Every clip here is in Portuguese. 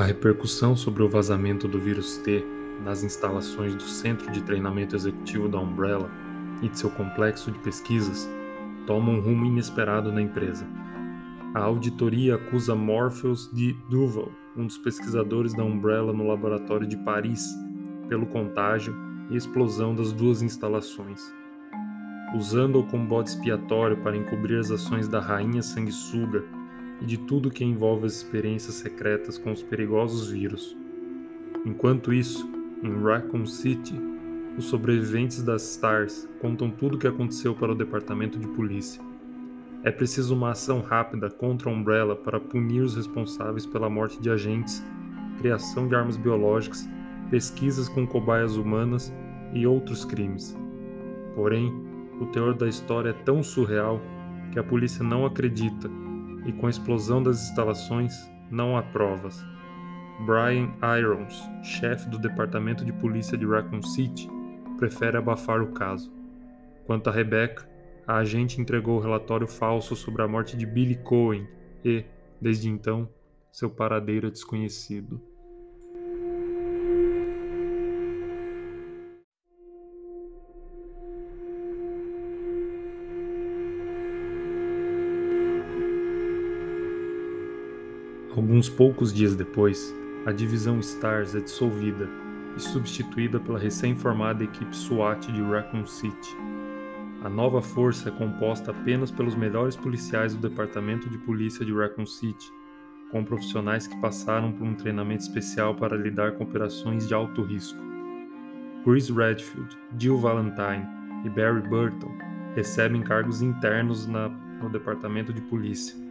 A repercussão sobre o vazamento do vírus T nas instalações do Centro de Treinamento Executivo da Umbrella e de seu complexo de pesquisas toma um rumo inesperado na empresa. A auditoria acusa Morpheus de Duval, um dos pesquisadores da Umbrella no laboratório de Paris, pelo contágio e explosão das duas instalações. Usando-o como bode expiatório para encobrir as ações da rainha sanguessuga e de tudo que envolve as experiências secretas com os perigosos vírus. Enquanto isso, em Raccoon City, os sobreviventes das STARS contam tudo o que aconteceu para o departamento de polícia. É preciso uma ação rápida contra a Umbrella para punir os responsáveis pela morte de agentes, criação de armas biológicas, pesquisas com cobaias humanas e outros crimes. Porém, o teor da história é tão surreal que a polícia não acredita e com a explosão das instalações não há provas. Brian Irons, chefe do departamento de polícia de Raccoon City, prefere abafar o caso. Quanto a Rebecca, a agente entregou o relatório falso sobre a morte de Billy Cohen e, desde então, seu paradeiro é desconhecido. Alguns poucos dias depois, a divisão Stars é dissolvida e substituída pela recém-formada equipe SWAT de Raccoon City. A nova força é composta apenas pelos melhores policiais do Departamento de Polícia de Raccoon City, com profissionais que passaram por um treinamento especial para lidar com operações de alto risco. Chris Redfield, Jill Valentine e Barry Burton recebem cargos internos na, no Departamento de Polícia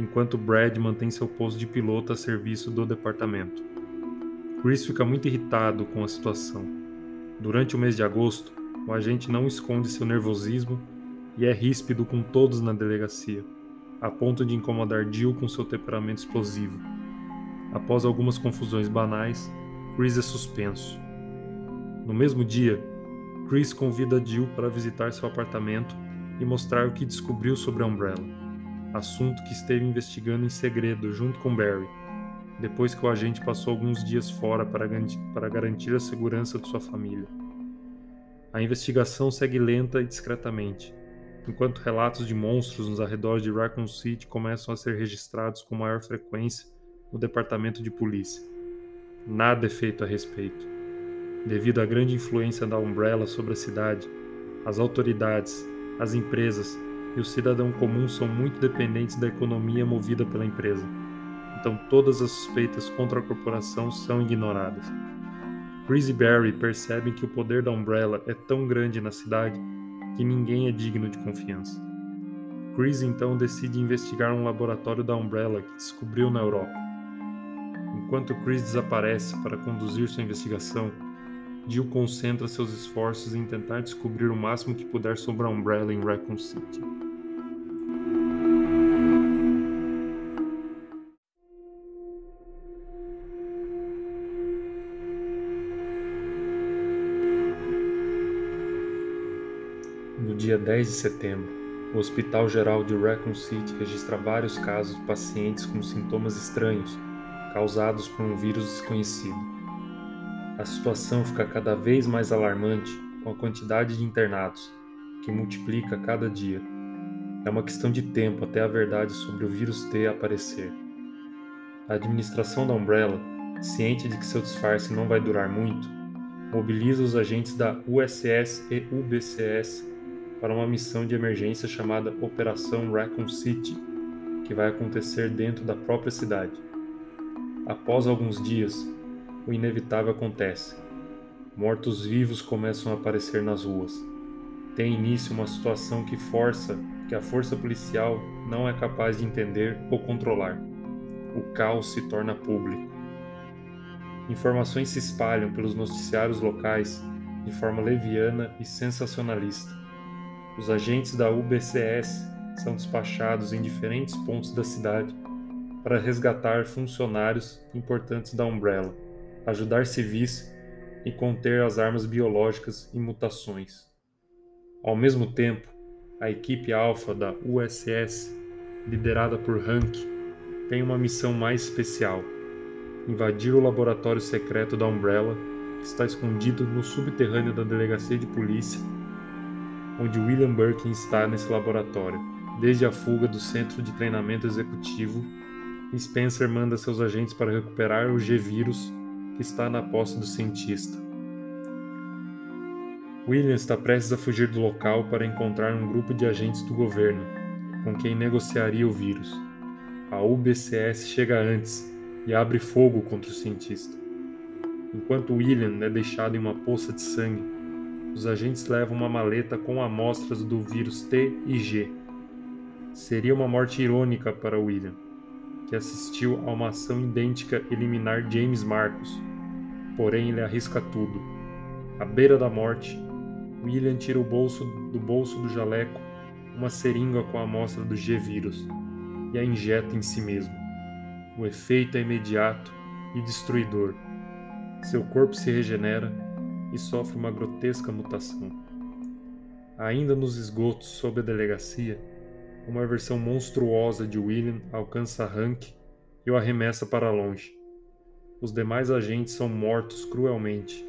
enquanto Brad mantém seu posto de piloto a serviço do departamento. Chris fica muito irritado com a situação. Durante o mês de agosto, o agente não esconde seu nervosismo e é ríspido com todos na delegacia, a ponto de incomodar Jill com seu temperamento explosivo. Após algumas confusões banais, Chris é suspenso. No mesmo dia, Chris convida Jill para visitar seu apartamento e mostrar o que descobriu sobre a Umbrella assunto que esteve investigando em segredo junto com Barry, depois que o agente passou alguns dias fora para, garantir a segurança de sua família. A investigação segue lenta e discretamente, enquanto relatos de monstros nos arredores de Raccoon City começam a ser registrados com maior frequência no departamento de polícia. Nada é feito a respeito. Devido à grande influência da Umbrella sobre a cidade, as autoridades, as empresas e o cidadão comum são muito dependentes da economia movida pela empresa. Então todas as suspeitas contra a corporação são ignoradas. Chris e Barry percebem que o poder da Umbrella é tão grande na cidade que ninguém é digno de confiança. Chris então decide investigar um laboratório da Umbrella que descobriu na Europa. Enquanto Chris desaparece para conduzir sua investigação, Jill concentra seus esforços em tentar descobrir o máximo que puder sobre a Umbrella em Raccoon City. No dia 10 de setembro, o Hospital Geral de Raccoon City registra vários casos de pacientes com sintomas estranhos causados por um vírus desconhecido. A situação fica cada vez mais alarmante com a quantidade de internados, que multiplica cada dia. É uma questão de tempo até a verdade sobre o vírus T aparecer. A administração da Umbrella, ciente de que seu disfarce não vai durar muito, mobiliza os agentes da USS e UBCS para uma missão de emergência chamada Operação Raccoon City, que vai acontecer dentro da própria cidade. Após alguns dias, o inevitável acontece. Mortos-vivos começam a aparecer nas ruas. Tem início uma situação que força que a força policial não é capaz de entender ou controlar. O caos se torna público. Informações se espalham pelos noticiários locais de forma leviana e sensacionalista. Os agentes da UBCS são despachados em diferentes pontos da cidade para resgatar funcionários importantes da Umbrella ajudar civis e conter as armas biológicas e mutações. Ao mesmo tempo, a equipe alfa da USS, liderada por Hank, tem uma missão mais especial: invadir o laboratório secreto da Umbrella, que está escondido no subterrâneo da delegacia de polícia, onde William Birkin está nesse laboratório, desde a fuga do centro de treinamento executivo. Spencer manda seus agentes para recuperar o G-Vírus está na posse do cientista. William está prestes a fugir do local para encontrar um grupo de agentes do governo, com quem negociaria o vírus. A UBCS chega antes e abre fogo contra o cientista. Enquanto William é deixado em uma poça de sangue, os agentes levam uma maleta com amostras do vírus T e G. Seria uma morte irônica para William, que assistiu a uma ação idêntica eliminar James Marcos. Porém, ele arrisca tudo. À beira da morte, William tira bolso do bolso do jaleco uma seringa com a amostra do G-vírus e a injeta em si mesmo. O efeito é imediato e destruidor. Seu corpo se regenera e sofre uma grotesca mutação. Ainda nos esgotos sob a delegacia, uma versão monstruosa de William alcança Hank e o arremessa para longe. Os demais agentes são mortos cruelmente.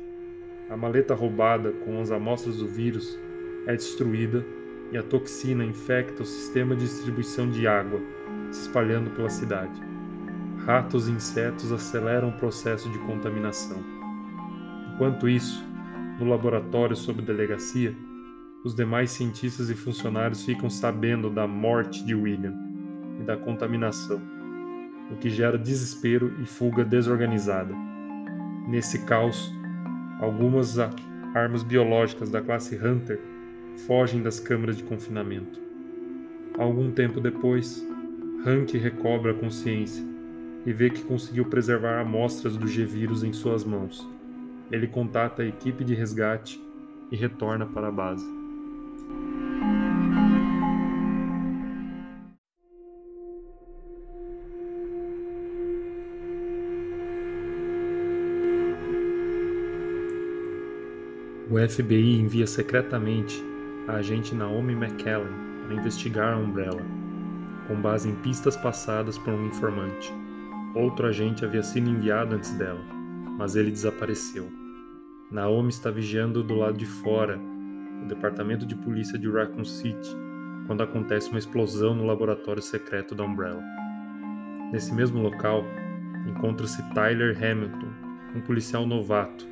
A maleta roubada com as amostras do vírus é destruída e a toxina infecta o sistema de distribuição de água, se espalhando pela cidade. Ratos e insetos aceleram o processo de contaminação. Enquanto isso, no laboratório sob delegacia, os demais cientistas e funcionários ficam sabendo da morte de William e da contaminação, o que gera desespero e fuga desorganizada. Nesse caos, algumas armas biológicas da classe Hunter fogem das câmaras de confinamento. Algum tempo depois, Hank recobra a consciência e vê que conseguiu preservar amostras do G-Vírus em suas mãos. Ele contata a equipe de resgate e retorna para a base. O FBI envia secretamente a agente Naomi McKellen para investigar a Umbrella, com base em pistas passadas por um informante. Outro agente havia sido enviado antes dela, mas ele desapareceu. Naomi está vigiando do lado de fora o departamento de polícia de Raccoon City quando acontece uma explosão no laboratório secreto da Umbrella. Nesse mesmo local, encontra-se Tyler Hamilton, um policial novato,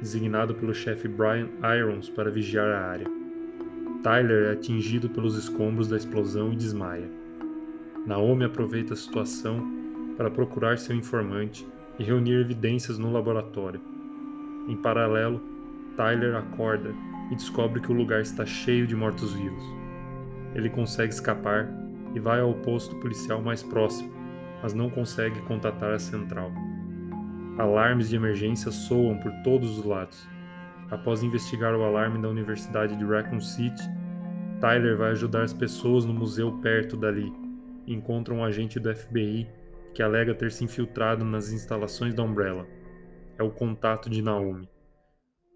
designado pelo chefe Brian Irons para vigiar a área. Tyler é atingido pelos escombros da explosão e desmaia. Naomi aproveita a situação para procurar seu informante e reunir evidências no laboratório. Em paralelo, Tyler acorda e descobre que o lugar está cheio de mortos-vivos. Ele consegue escapar e vai ao posto policial mais próximo, mas não consegue contatar a central. Alarmes de emergência soam por todos os lados. Após investigar o alarme da Universidade de Raccoon City, Tyler vai ajudar as pessoas no museu perto dali e encontra um agente do FBI que alega ter se infiltrado nas instalações da Umbrella. É o contato de Naomi.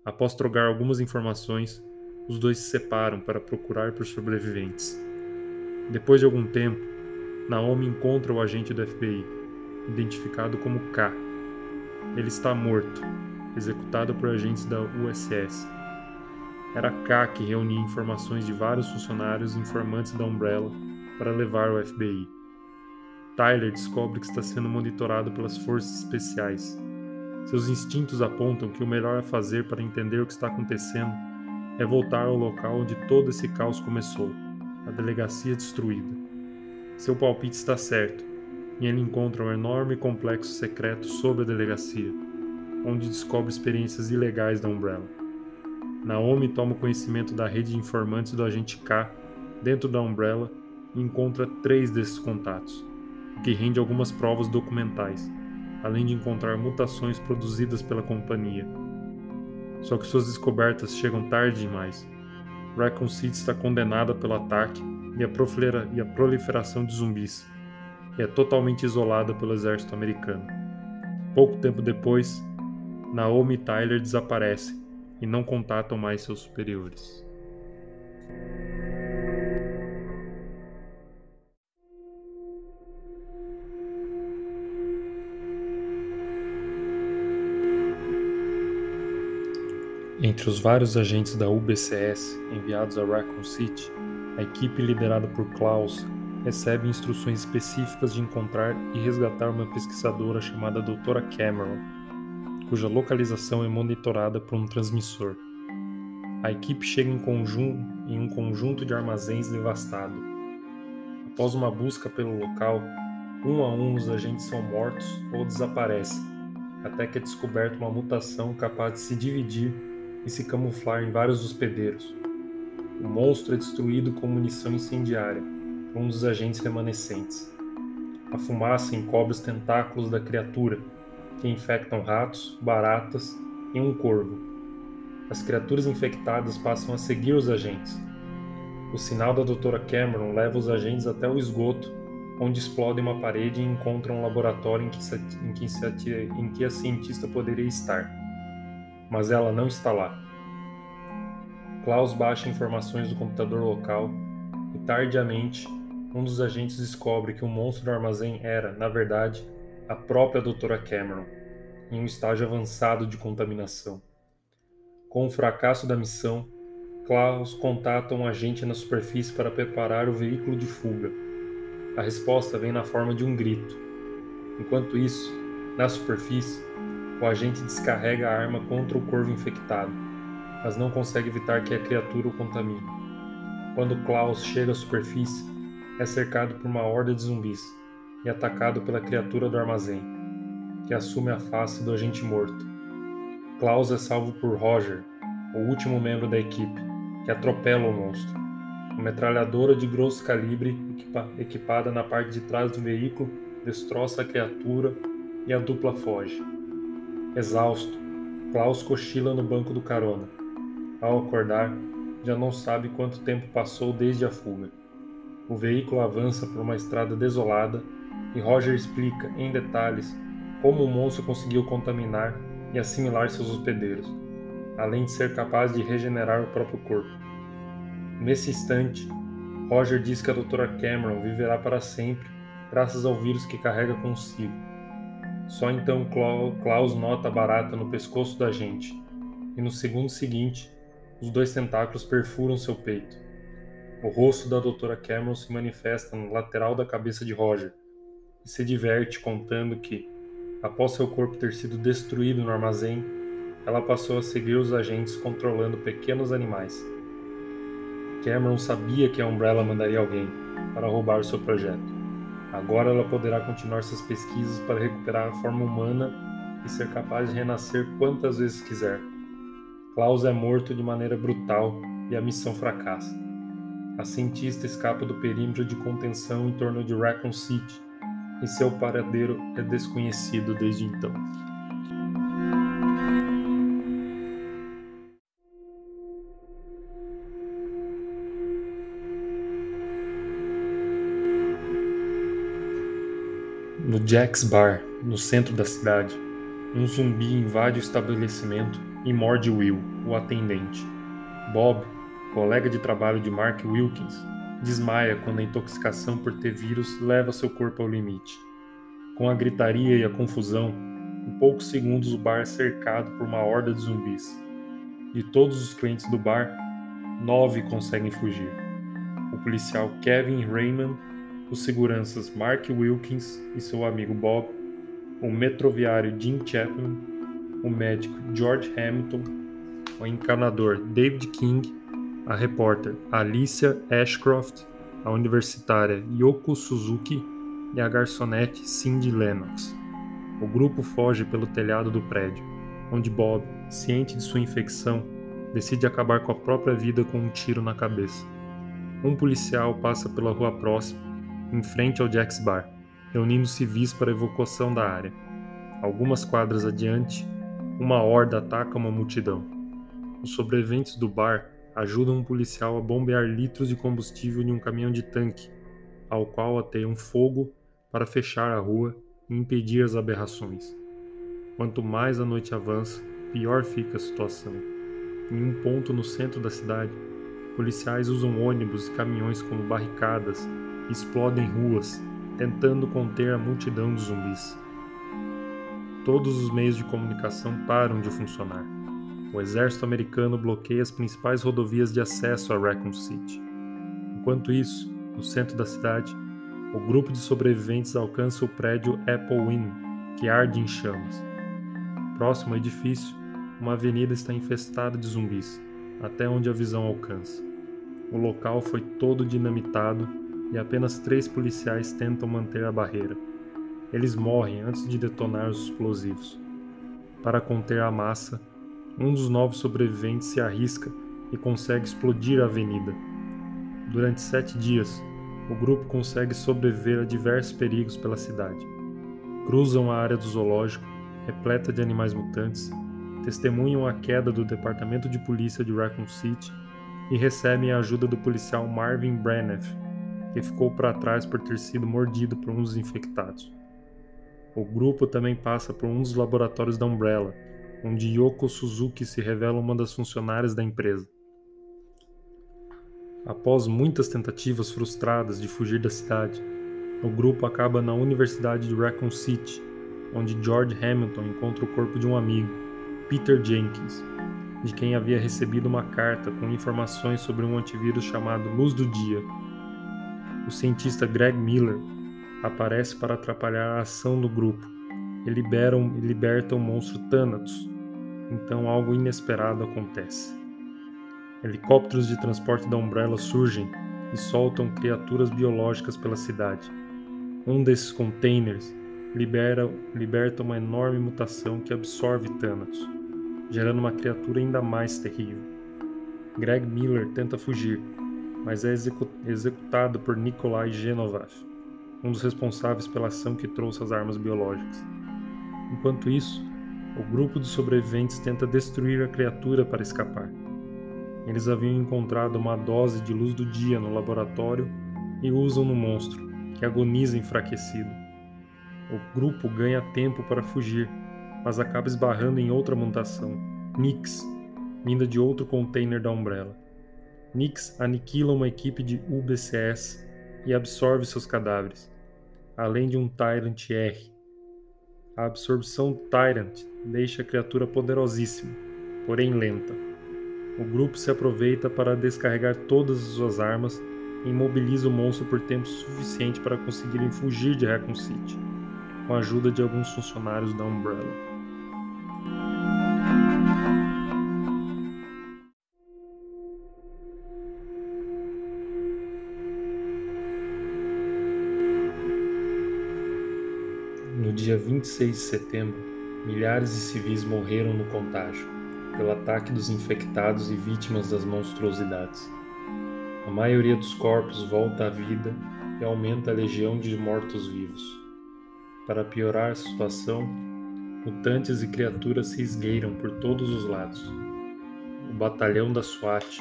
Após trocar algumas informações, os dois se separam para procurar por sobreviventes. Depois de algum tempo, Naomi encontra o agente do FBI, identificado como K. Ele está morto executado por agentes da USS. Era K que reunia informações de vários funcionários e informantes da Umbrella para levar ao FBI. Tyler descobre que está sendo monitorado pelas forças especiais. Seus instintos apontam que o melhor a fazer para entender o que está acontecendo é voltar ao local onde todo esse caos começou a delegacia destruída. Seu palpite está certo, e ele encontra um enorme complexo secreto sobre a delegacia onde descobre experiências ilegais da Umbrella. Naomi toma conhecimento da rede de informantes do agente K dentro da Umbrella e encontra três desses contatos, o que rende algumas provas documentais, além de encontrar mutações produzidas pela companhia. Só que suas descobertas chegam tarde demais. Raccoon City está condenada pelo ataque e a, a proliferação de zumbis, e é totalmente isolada pelo exército americano. Pouco tempo depois, Naomi e Tyler desaparecem e não contatam mais seus superiores. Entre os vários agentes da UBCS enviados a Raccoon City, a equipe liderada por Klaus recebe instruções específicas de encontrar e resgatar uma pesquisadora chamada Dra. Cameron, cuja localização é monitorada por um transmissor. A equipe chega em, em um conjunto de armazéns devastado. Após uma busca pelo local, um a um os agentes são mortos ou desaparecem, até que é descoberta uma mutação capaz de se dividir e se camuflar em vários hospedeiros. O monstro é destruído com munição incendiária por um dos agentes remanescentes. A fumaça encobre os tentáculos da criatura, que infectam ratos, baratas e um corvo. As criaturas infectadas passam a seguir os agentes. O sinal da Dra. Cameron leva os agentes até o esgoto, onde explodem uma parede e encontram um laboratório em que, em, que em que a cientista poderia estar mas ela não está lá. Klaus baixa informações do computador local e, tardiamente, um dos agentes descobre que o monstro do armazém era, na verdade, a própria Dra. Cameron, em um estágio avançado de contaminação. Com o fracasso da missão, Klaus contata um agente na superfície para preparar o veículo de fuga. A resposta vem na forma de um grito. Enquanto isso, na superfície, o agente descarrega a arma contra o corvo infectado, mas não consegue evitar que a criatura o contamine. Quando Klaus chega à superfície, é cercado por uma horda de zumbis e atacado pela criatura do armazém, que assume a face do agente morto. Klaus é salvo por Roger, o último membro da equipe, que atropela o monstro. Uma metralhadora de grosso calibre equipada na parte de trás do veículo destroça a criatura e a dupla foge. Exausto, Klaus cochila no banco do carona. Ao acordar, já não sabe quanto tempo passou desde a fuga. O veículo avança por uma estrada desolada e Roger explica, em detalhes, como o monstro conseguiu contaminar e assimilar seus hospedeiros, além de ser capaz de regenerar o próprio corpo. Nesse instante, Roger diz que a Dra. Cameron viverá para sempre graças ao vírus que carrega consigo só então Klaus nota a barata no pescoço da gente, e no segundo seguinte, os dois tentáculos perfuram seu peito. O rosto da Dra. Cameron se manifesta no lateral da cabeça de Roger e se diverte contando que, após seu corpo ter sido destruído no armazém, ela passou a seguir os agentes controlando pequenos animais. Cameron sabia que a Umbrella mandaria alguém para roubar seu projeto. Agora ela poderá continuar suas pesquisas para recuperar a forma humana e ser capaz de renascer quantas vezes quiser. Klaus é morto de maneira brutal e a missão fracassa. A cientista escapa do perímetro de contenção em torno de Raccoon City e seu paradeiro é desconhecido desde então. No Jack's Bar, no centro da cidade, um zumbi invade o estabelecimento e morde Will, o atendente. Bob, colega de trabalho de Mark Wilkins, desmaia quando a intoxicação por ter vírus leva seu corpo ao limite. Com a gritaria e a confusão, em poucos segundos o bar é cercado por uma horda de zumbis. De todos os clientes do bar, nove conseguem fugir. O policial Kevin Raymond os seguranças Mark Wilkins e seu amigo Bob, o metroviário Jim Chapman, o médico George Hamilton, o encanador David King, a repórter Alicia Ashcroft, a universitária Yoko Suzuki e a garçonete Cindy Lennox. O grupo foge pelo telhado do prédio, onde Bob, ciente de sua infecção, decide acabar com a própria vida com um tiro na cabeça. Um policial passa pela rua próxima em frente ao Jack's Bar, reunindo civis para evacuação da área. Algumas quadras adiante, uma horda ataca uma multidão. Os sobreviventes do bar ajudam um policial a bombear litros de combustível em um caminhão de tanque, ao qual ateiam fogo para fechar a rua e impedir as aberrações. Quanto mais a noite avança, pior fica a situação. Em um ponto no centro da cidade, policiais usam ônibus e caminhões como barricadas explodem ruas, tentando conter a multidão de zumbis. Todos os meios de comunicação param de funcionar. o exército americano bloqueia as principais rodovias de acesso a Raccoon City. Enquanto isso, no centro da cidade, o grupo de sobreviventes alcança o prédio Apple Inn, que arde em chamas. Próximo ao edifício, uma avenida está infestada de zumbis, até onde a visão alcança. O local foi todo dinamitado e apenas três policiais tentam manter a barreira. Eles morrem antes de detonar os explosivos. Para conter a massa, um dos novos sobreviventes se arrisca e consegue explodir a avenida. Durante sete dias, o grupo consegue sobreviver a diversos perigos pela cidade. Cruzam a área do zoológico, repleta de animais mutantes, testemunham a queda do departamento de polícia de Raccoon City e recebem a ajuda do policial Marvin Braniff, que ficou para trás por ter sido mordido por um dos infectados. O grupo também passa por um dos laboratórios da Umbrella, onde Yoko Suzuki se revela uma das funcionárias da empresa. Após muitas tentativas frustradas de fugir da cidade, o grupo acaba na Universidade de Raccoon City, onde George Hamilton encontra o corpo de um amigo, Peter Jenkins, de quem havia recebido uma carta com informações sobre um antivírus chamado Luz do Dia. O cientista Greg Miller aparece para atrapalhar a ação do grupo e libera, e liberta o monstro Thanatos. Então algo inesperado acontece. Helicópteros de transporte da Umbrella surgem e soltam criaturas biológicas pela cidade. Um desses containers libera, liberta uma enorme mutação que absorve Thanatos, gerando uma criatura ainda mais terrível. Greg Miller tenta fugir, mas é execu executado por Nikolai Genovaf, um dos responsáveis pela ação que trouxe as armas biológicas. Enquanto isso, o grupo de sobreviventes tenta destruir a criatura para escapar. Eles haviam encontrado uma dose de luz do dia no laboratório e usam no monstro, que agoniza enfraquecido. O grupo ganha tempo para fugir, mas acaba esbarrando em outra mutação, Nix, vinda de outro container da Umbrella. Nix aniquila uma equipe de UBCS e absorve seus cadáveres, além de um Tyrant R. A absorção Tyrant deixa a criatura poderosíssima, porém lenta. O grupo se aproveita para descarregar todas as suas armas e imobiliza o monstro por tempo suficiente para conseguirem fugir de Raccoon City, com a ajuda de alguns funcionários da Umbrella. Dia 26 de setembro, milhares de civis morreram no contágio, pelo ataque dos infectados e vítimas das monstruosidades. A maioria dos corpos volta à vida e aumenta a legião de mortos-vivos. Para piorar a situação, mutantes e criaturas se esgueiram por todos os lados. O batalhão da SWAT,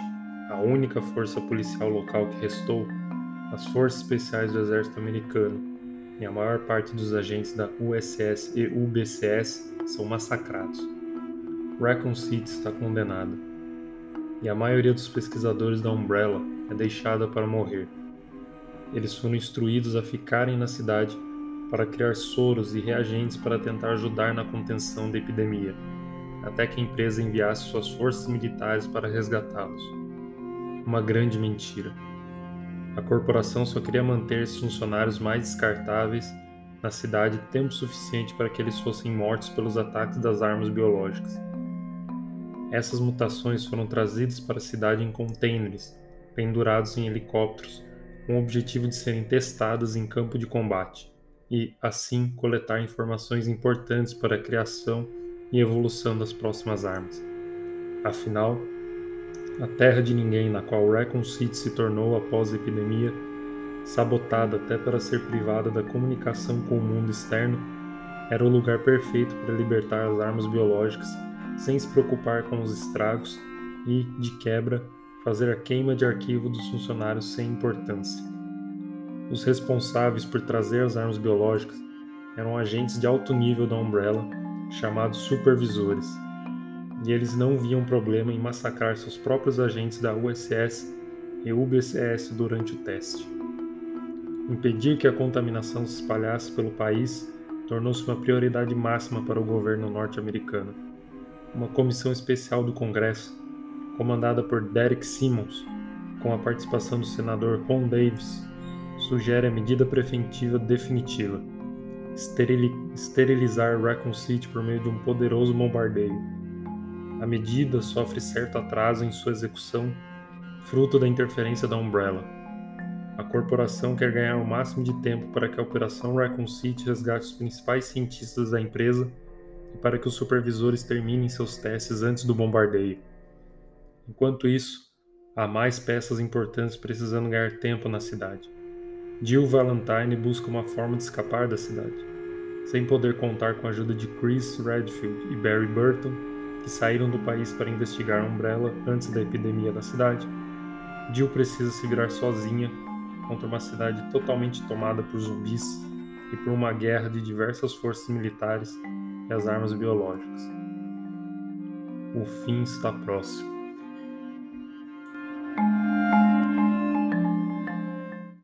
a única força policial local que restou, as forças especiais do exército americano e a maior parte dos agentes da USS e UBCS são massacrados. Raccoon City está condenada, e a maioria dos pesquisadores da Umbrella é deixada para morrer. Eles foram instruídos a ficarem na cidade para criar soros e reagentes para tentar ajudar na contenção da epidemia, até que a empresa enviasse suas forças militares para resgatá-los. Uma grande mentira. A corporação só queria manter esses funcionários mais descartáveis na cidade tempo suficiente para que eles fossem mortos pelos ataques das armas biológicas. Essas mutações foram trazidas para a cidade em containers, pendurados em helicópteros, com o objetivo de serem testadas em campo de combate e, assim, coletar informações importantes para a criação e evolução das próximas armas. Afinal, a terra de ninguém na qual Raccoon City se tornou após a epidemia, sabotada até para ser privada da comunicação com o mundo externo, era o lugar perfeito para libertar as armas biológicas sem se preocupar com os estragos e, de quebra, fazer a queima de arquivo dos funcionários sem importância. Os responsáveis por trazer as armas biológicas eram agentes de alto nível da Umbrella, chamados supervisores e eles não viam problema em massacrar seus próprios agentes da USS e UBCS durante o teste. Impedir que a contaminação se espalhasse pelo país tornou-se uma prioridade máxima para o governo norte-americano. uma comissão especial do Congresso, comandada por Derek Simmons, com a participação do senador Ron Davis, sugere a medida preventiva definitiva: esterilizar Raccoon City por meio de um poderoso bombardeio. A medida sofre certo atraso em sua execução, fruto da interferência da Umbrella. A corporação quer ganhar o máximo de tempo para que a Operação Raccoon City resgate os principais cientistas da empresa e para que os supervisores terminem seus testes antes do bombardeio. Enquanto isso, há mais peças importantes precisando ganhar tempo na cidade. Jill Valentine busca uma forma de escapar da cidade. Sem poder contar com a ajuda de Chris Redfield e Barry Burton, que saíram do país para investigar a Umbrella antes da epidemia da cidade, Jill precisa se virar sozinha contra uma cidade totalmente tomada por zumbis e por uma guerra de diversas forças militares e as armas biológicas. O fim está próximo.